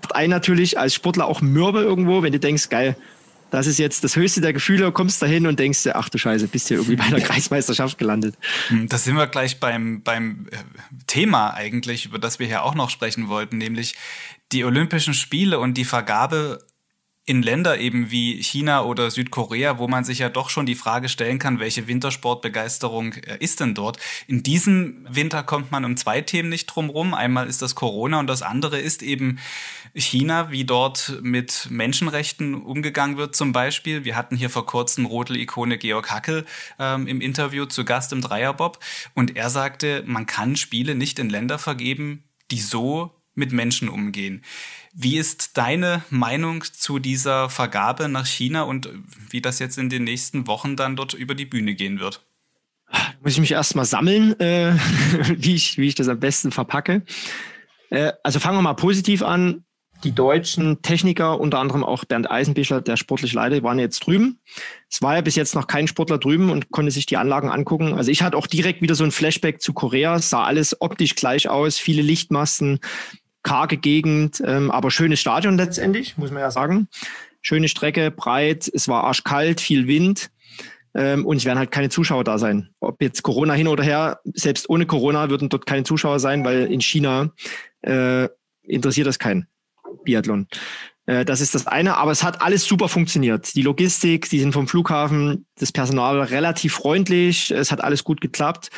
macht einen natürlich als Sportler auch mürbe irgendwo, wenn du denkst, geil, das ist jetzt das höchste der Gefühle, kommst dahin und denkst dir, ach du Scheiße, bist hier irgendwie bei einer Kreismeisterschaft gelandet. Hm, da sind wir gleich beim, beim äh, Thema eigentlich, über das wir hier auch noch sprechen wollten, nämlich die Olympischen Spiele und die Vergabe in Länder eben wie China oder Südkorea, wo man sich ja doch schon die Frage stellen kann, welche Wintersportbegeisterung äh, ist denn dort? In diesem Winter kommt man um zwei Themen nicht drum rum. Einmal ist das Corona und das andere ist eben China, wie dort mit Menschenrechten umgegangen wird zum Beispiel. Wir hatten hier vor kurzem Rodel-Ikone Georg Hackel ähm, im Interview zu Gast im Dreierbob und er sagte, man kann Spiele nicht in Länder vergeben, die so mit Menschen umgehen. Wie ist deine Meinung zu dieser Vergabe nach China und wie das jetzt in den nächsten Wochen dann dort über die Bühne gehen wird? Muss ich mich erstmal sammeln, äh, wie, ich, wie ich das am besten verpacke. Äh, also fangen wir mal positiv an. Die deutschen Techniker, unter anderem auch Bernd Eisenbichler, der sportlich Leiter, waren jetzt drüben. Es war ja bis jetzt noch kein Sportler drüben und konnte sich die Anlagen angucken. Also ich hatte auch direkt wieder so ein Flashback zu Korea. Es sah alles optisch gleich aus, viele Lichtmasten, karge Gegend, ähm, aber schönes Stadion letztendlich, muss man ja sagen. Schöne Strecke, breit, es war arschkalt, viel Wind ähm, und es werden halt keine Zuschauer da sein. Ob jetzt Corona hin oder her, selbst ohne Corona würden dort keine Zuschauer sein, weil in China äh, interessiert das keinen Biathlon. Äh, das ist das eine, aber es hat alles super funktioniert. Die Logistik, die sind vom Flughafen, das Personal relativ freundlich, es hat alles gut geklappt.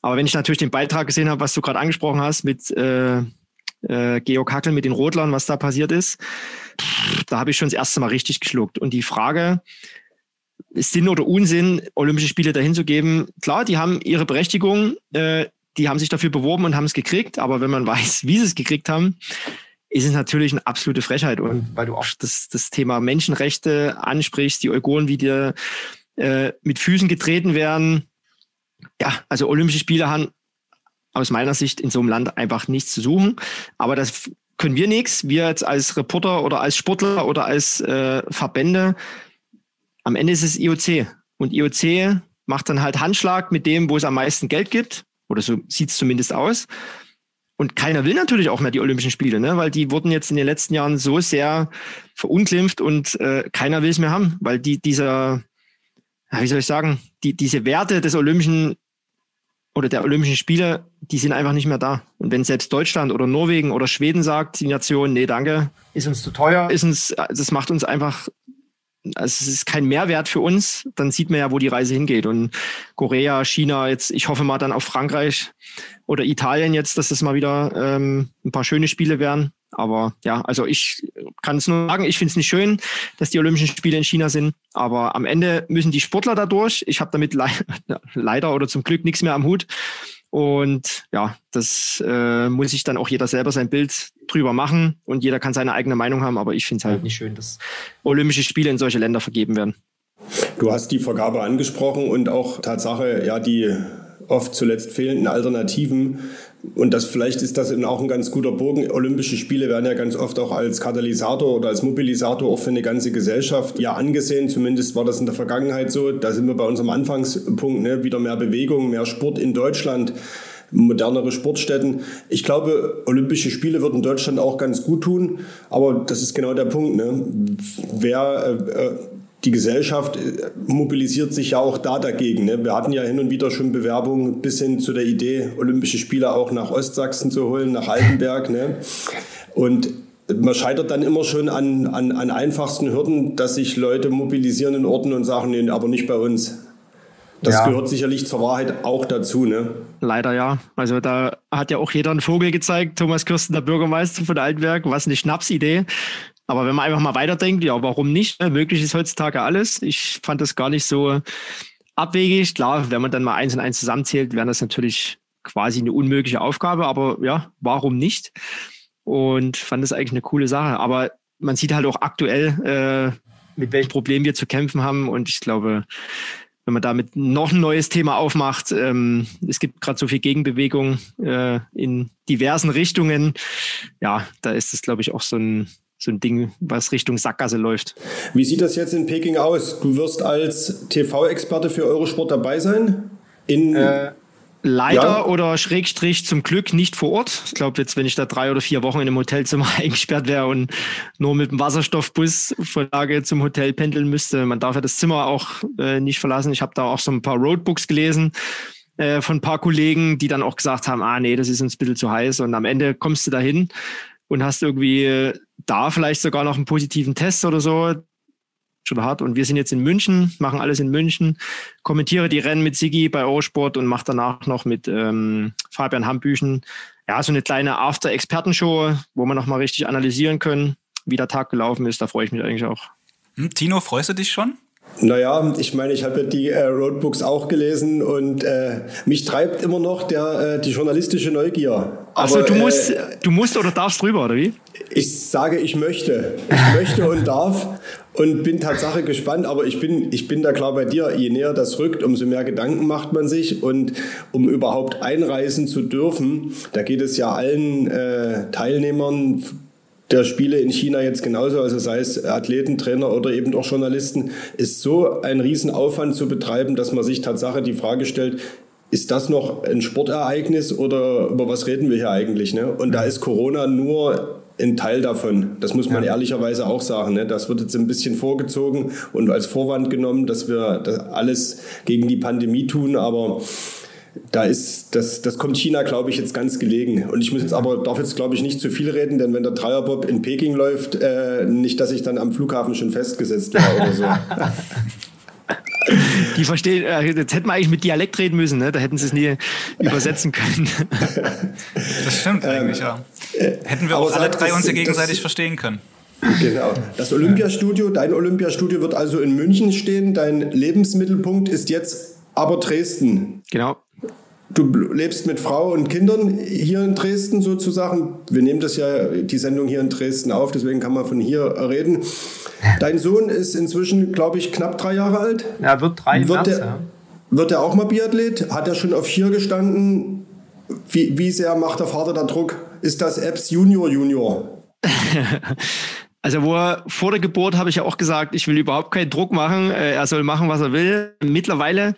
Aber wenn ich natürlich den Beitrag gesehen habe, was du gerade angesprochen hast mit äh, äh, Georg Hackel mit den Rotlern, was da passiert ist, da habe ich schon das erste Mal richtig geschluckt. Und die Frage, Sinn oder Unsinn, Olympische Spiele dahin zu geben, klar, die haben ihre Berechtigung, äh, die haben sich dafür beworben und haben es gekriegt, aber wenn man weiß, wie sie es gekriegt haben, ist es natürlich eine absolute Frechheit. Und weil du auch das, das Thema Menschenrechte ansprichst, die Uiguren, wie dir äh, mit Füßen getreten werden. Ja, also Olympische Spiele haben aus meiner Sicht in so einem Land einfach nichts zu suchen. Aber das können wir nichts. Wir jetzt als Reporter oder als Sportler oder als äh, Verbände, am Ende ist es IOC. Und IOC macht dann halt Handschlag mit dem, wo es am meisten Geld gibt. Oder so sieht es zumindest aus. Und keiner will natürlich auch mehr die Olympischen Spiele, ne? weil die wurden jetzt in den letzten Jahren so sehr verunglimpft und äh, keiner will es mehr haben, weil die dieser, wie soll ich sagen, die, diese Werte des Olympischen oder der Olympischen Spiele, die sind einfach nicht mehr da. Und wenn selbst Deutschland oder Norwegen oder Schweden sagt, die Nation, nee, danke. Ist uns zu teuer. Ist uns, das macht uns einfach, also es ist kein Mehrwert für uns, dann sieht man ja, wo die Reise hingeht. Und Korea, China, jetzt, ich hoffe mal dann auf Frankreich oder Italien jetzt, dass das mal wieder ähm, ein paar schöne Spiele werden. Aber ja, also ich kann es nur sagen, ich finde es nicht schön, dass die Olympischen Spiele in China sind. Aber am Ende müssen die Sportler dadurch. Ich habe damit le leider oder zum Glück nichts mehr am Hut. Und ja, das äh, muss sich dann auch jeder selber sein Bild drüber machen und jeder kann seine eigene Meinung haben, aber ich finde es halt nicht schön, dass Olympische Spiele in solche Länder vergeben werden. Du hast die Vergabe angesprochen und auch Tatsache, ja, die oft zuletzt fehlenden Alternativen. Und das vielleicht ist das auch ein ganz guter Bogen. Olympische Spiele werden ja ganz oft auch als Katalysator oder als Mobilisator auch für eine ganze Gesellschaft ja angesehen. Zumindest war das in der Vergangenheit so. Da sind wir bei unserem Anfangspunkt, ne? wieder mehr Bewegung, mehr Sport in Deutschland modernere Sportstätten. Ich glaube, Olympische Spiele würden Deutschland auch ganz gut tun, aber das ist genau der Punkt. Ne? Wer äh, äh die Gesellschaft äh, mobilisiert sich ja auch da dagegen. Ne? Wir hatten ja hin und wieder schon Bewerbungen bis hin zu der Idee, Olympische Spiele auch nach Ostsachsen zu holen, nach Altenberg. Ne? Und man scheitert dann immer schon an, an, an einfachsten Hürden, dass sich Leute mobilisieren in Orten und sagen, nee, aber nicht bei uns. Das ja. gehört sicherlich zur Wahrheit auch dazu, ne? Leider ja. Also da hat ja auch jeder einen Vogel gezeigt, Thomas Kürsten, der Bürgermeister von Altenberg, was eine Schnapsidee. Aber wenn man einfach mal weiterdenkt, ja, warum nicht? Ne? Möglich ist heutzutage alles. Ich fand das gar nicht so abwegig. Klar, wenn man dann mal eins und eins zusammenzählt, wäre das natürlich quasi eine unmögliche Aufgabe. Aber ja, warum nicht? Und fand das eigentlich eine coole Sache. Aber man sieht halt auch aktuell, äh, mit welchen Problemen wir zu kämpfen haben. Und ich glaube, wenn man damit noch ein neues Thema aufmacht, ähm, es gibt gerade so viel Gegenbewegung äh, in diversen Richtungen. Ja, da ist es, glaube ich, auch so ein so ein Ding, was Richtung Sackgasse läuft. Wie sieht das jetzt in Peking aus? Du wirst als TV-Experte für Eurosport dabei sein? In äh, Leider ja. oder Schrägstrich zum Glück nicht vor Ort. Ich glaube, jetzt, wenn ich da drei oder vier Wochen in einem Hotelzimmer eingesperrt wäre und nur mit dem Wasserstoffbus von Lage zum Hotel pendeln müsste, man darf ja das Zimmer auch äh, nicht verlassen. Ich habe da auch so ein paar Roadbooks gelesen äh, von ein paar Kollegen, die dann auch gesagt haben, ah nee, das ist uns ein bisschen zu heiß. Und am Ende kommst du dahin und hast irgendwie da vielleicht sogar noch einen positiven Test oder so. Schon hart. Und wir sind jetzt in München, machen alles in München, kommentiere die Rennen mit Sigi bei Eurosport und mache danach noch mit ähm, Fabian Hambüchen ja, so eine kleine After-Expertenshow, wo wir nochmal richtig analysieren können, wie der Tag gelaufen ist. Da freue ich mich eigentlich auch. Hm, Tino, freust du dich schon? Naja, ich meine, ich habe ja die äh, Roadbooks auch gelesen und äh, mich treibt immer noch der, äh, die journalistische Neugier. Also du musst, äh, du musst oder darfst drüber, oder wie? Ich sage, ich möchte. Ich möchte und darf und bin Tatsache gespannt, aber ich bin, ich bin da klar bei dir. Je näher das rückt, umso mehr Gedanken macht man sich und um überhaupt einreisen zu dürfen, da geht es ja allen äh, Teilnehmern der Spiele in China jetzt genauso, also sei es Athleten, Trainer oder eben auch Journalisten, ist so ein Riesenaufwand zu betreiben, dass man sich Tatsache die Frage stellt, ist das noch ein Sportereignis oder über was reden wir hier eigentlich? Ne? Und da ist Corona nur ein Teil davon. Das muss man ja. ehrlicherweise auch sagen. Ne? Das wird jetzt ein bisschen vorgezogen und als Vorwand genommen, dass wir das alles gegen die Pandemie tun, aber da ist, das, das kommt China, glaube ich, jetzt ganz gelegen. Und ich muss jetzt aber, darf jetzt, glaube ich, nicht zu viel reden, denn wenn der Dreierbob in Peking läuft, äh, nicht, dass ich dann am Flughafen schon festgesetzt war oder so. Die verstehen, äh, jetzt hätten wir eigentlich mit Dialekt reden müssen, ne? da hätten sie es nie übersetzen können. Das stimmt eigentlich, ja. Äh, hätten wir auch alle drei uns gegenseitig das, verstehen können. Genau. Das Olympiastudio, dein Olympiastudio wird also in München stehen. Dein Lebensmittelpunkt ist jetzt aber Dresden. Genau. Du lebst mit Frau und Kindern hier in Dresden sozusagen. Wir nehmen das ja, die Sendung hier in Dresden auf, deswegen kann man von hier reden. Dein Sohn ist inzwischen, glaube ich, knapp drei Jahre alt. Ja, wird drei wird März, der, ja. Wird er auch mal Biathlet? Hat er schon auf vier gestanden? Wie, wie sehr macht der Vater da Druck? Ist das Apps Junior Junior? Also wo er, vor der Geburt habe ich ja auch gesagt, ich will überhaupt keinen Druck machen. Äh, er soll machen, was er will. Mittlerweile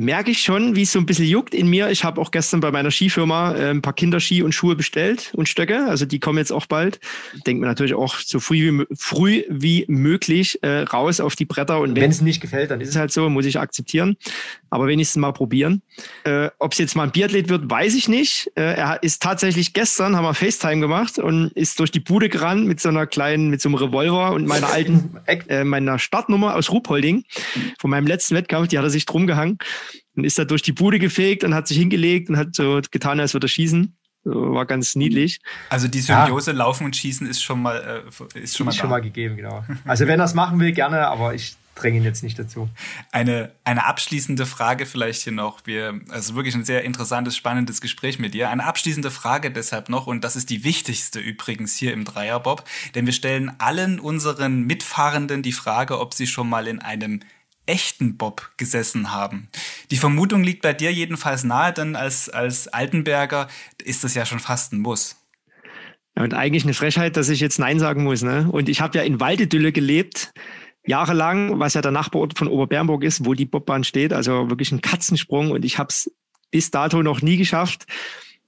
merke ich schon, wie es so ein bisschen juckt in mir. Ich habe auch gestern bei meiner Skifirma äh, ein paar Kinderski und Schuhe bestellt und Stöcke. Also die kommen jetzt auch bald. Denke mir natürlich auch so früh wie, früh wie möglich äh, raus auf die Bretter. Und wenn es nicht gefällt, dann ist es halt so, muss ich akzeptieren. Aber wenigstens mal probieren. Äh, Ob es jetzt mal ein Biathlet wird, weiß ich nicht. Äh, er ist tatsächlich gestern, haben wir FaceTime gemacht und ist durch die Bude gerannt mit so einer kleinen, mit so einem Revolver und meiner alten, äh, meiner Startnummer aus Ruhpolding von meinem letzten Wettkampf, die hat er sich drum gehangen und ist da durch die Bude gefegt und hat sich hingelegt und hat so getan, als würde er schießen. War ganz niedlich. Also die Symbiose ja. Laufen und Schießen ist schon mal äh, ist schon mal, ist schon mal gegeben, genau. Also wenn er es machen will, gerne, aber ich drängen jetzt nicht dazu. Eine, eine abschließende Frage vielleicht hier noch. Wir, also wirklich ein sehr interessantes, spannendes Gespräch mit dir. Eine abschließende Frage deshalb noch, und das ist die wichtigste übrigens hier im Dreierbob, denn wir stellen allen unseren Mitfahrenden die Frage, ob sie schon mal in einem echten Bob gesessen haben. Die Vermutung liegt bei dir jedenfalls nahe, denn als, als Altenberger ist das ja schon fast ein Muss. Und eigentlich eine Frechheit, dass ich jetzt Nein sagen muss. Ne? Und ich habe ja in Waldedülle gelebt, jahrelang, was ja der Nachbarort von Oberbernburg ist, wo die Bobbahn steht. Also wirklich ein Katzensprung. Und ich habe es bis dato noch nie geschafft,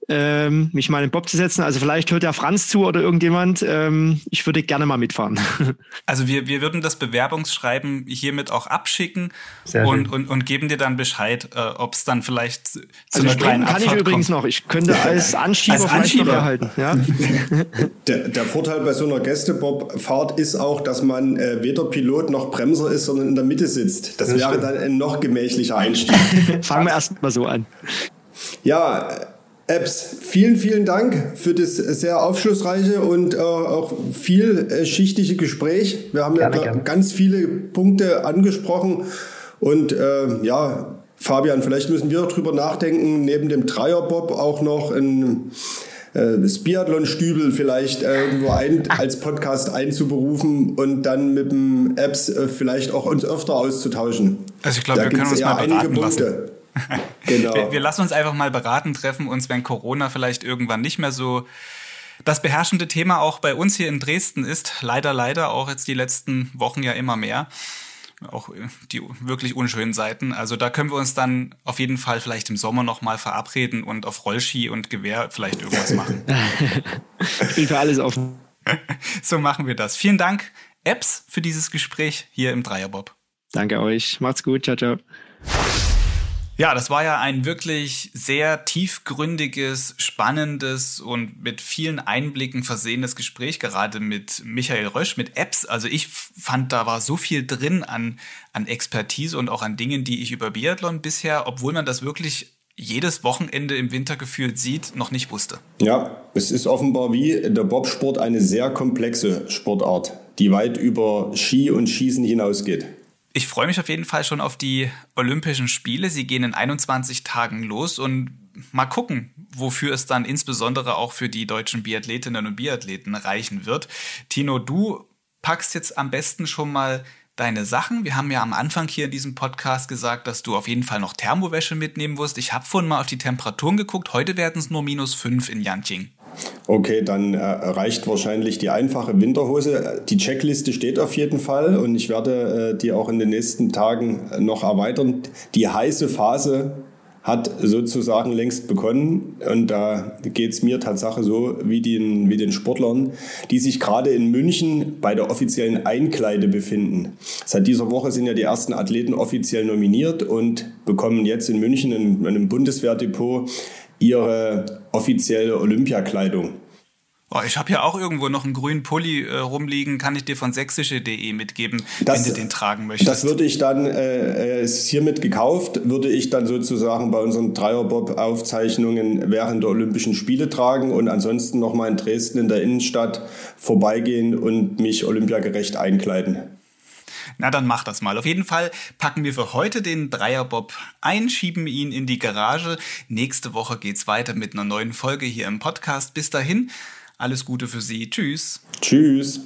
ähm, mich mal in den Bob zu setzen. Also vielleicht hört der Franz zu oder irgendjemand. Ähm, ich würde gerne mal mitfahren. Also wir, wir würden das Bewerbungsschreiben hiermit auch abschicken und, und, und geben dir dann Bescheid, äh, ob es dann vielleicht zu also einer kleinen kann Abfahrt ich übrigens kommt. noch. Ich könnte als Anschieber, als Anschieber. vielleicht erhalten. Ja? Der, der, Vorteil bei so einer Gästebob-Fahrt ist auch, dass man äh, weder Pilot noch Bremser ist, sondern in der Mitte sitzt. Das, das wäre stimmt. dann ein noch gemächlicher Einstieg. Fangen wir erst mal so an. Ja, Apps, vielen, vielen Dank für das sehr aufschlussreiche und äh, auch vielschichtige Gespräch. Wir haben gerne, ja gerne. ganz viele Punkte angesprochen und äh, ja, Fabian, vielleicht müssen wir darüber nachdenken, neben dem Dreierbob auch noch ein äh, das Biathlon-Stübel vielleicht äh, irgendwo ein, als Podcast einzuberufen und dann mit dem Apps äh, vielleicht auch uns öfter auszutauschen. Also ich glaube, wir können uns mal beraten lassen. genau. Wir, wir, lassen uns einfach mal beraten, treffen uns, wenn Corona vielleicht irgendwann nicht mehr so das beherrschende Thema auch bei uns hier in Dresden ist. Leider, leider auch jetzt die letzten Wochen ja immer mehr. Auch die wirklich unschönen Seiten. Also da können wir uns dann auf jeden Fall vielleicht im Sommer nochmal verabreden und auf Rollski und Gewehr vielleicht irgendwas machen. ich bin für alles offen. So machen wir das. Vielen Dank, Apps, für dieses Gespräch hier im Dreierbob. Danke euch. Macht's gut. Ciao, ciao. Ja, das war ja ein wirklich sehr tiefgründiges, spannendes und mit vielen Einblicken versehenes Gespräch, gerade mit Michael Rösch, mit Apps. Also ich fand, da war so viel drin an, an Expertise und auch an Dingen, die ich über Biathlon bisher, obwohl man das wirklich jedes Wochenende im Winter gefühlt sieht, noch nicht wusste. Ja, es ist offenbar wie der Bobsport eine sehr komplexe Sportart, die weit über Ski und Schießen hinausgeht. Ich freue mich auf jeden Fall schon auf die Olympischen Spiele. Sie gehen in 21 Tagen los und mal gucken, wofür es dann insbesondere auch für die deutschen Biathletinnen und Biathleten reichen wird. Tino, du packst jetzt am besten schon mal deine Sachen. Wir haben ja am Anfang hier in diesem Podcast gesagt, dass du auf jeden Fall noch Thermowäsche mitnehmen wirst. Ich habe vorhin mal auf die Temperaturen geguckt. Heute werden es nur minus 5 in Yanqing. Okay, dann äh, reicht wahrscheinlich die einfache Winterhose. Die Checkliste steht auf jeden Fall und ich werde äh, die auch in den nächsten Tagen noch erweitern. Die heiße Phase hat sozusagen längst begonnen und da geht es mir Tatsache so wie den, wie den Sportlern, die sich gerade in München bei der offiziellen Einkleide befinden. Seit dieser Woche sind ja die ersten Athleten offiziell nominiert und bekommen jetzt in München in, in einem Bundeswehrdepot ihre offizielle Olympiakleidung. Oh, ich habe ja auch irgendwo noch einen grünen Pulli äh, rumliegen, kann ich dir von sächsische.de mitgeben, das, wenn du den tragen möchtest. Das würde ich dann, äh, ist hiermit gekauft, würde ich dann sozusagen bei unseren Dreierbob-Aufzeichnungen während der Olympischen Spiele tragen und ansonsten nochmal in Dresden in der Innenstadt vorbeigehen und mich olympiagerecht einkleiden. Na, dann mach das mal. Auf jeden Fall packen wir für heute den Dreierbob ein, schieben ihn in die Garage. Nächste Woche geht's weiter mit einer neuen Folge hier im Podcast. Bis dahin, alles Gute für Sie. Tschüss. Tschüss.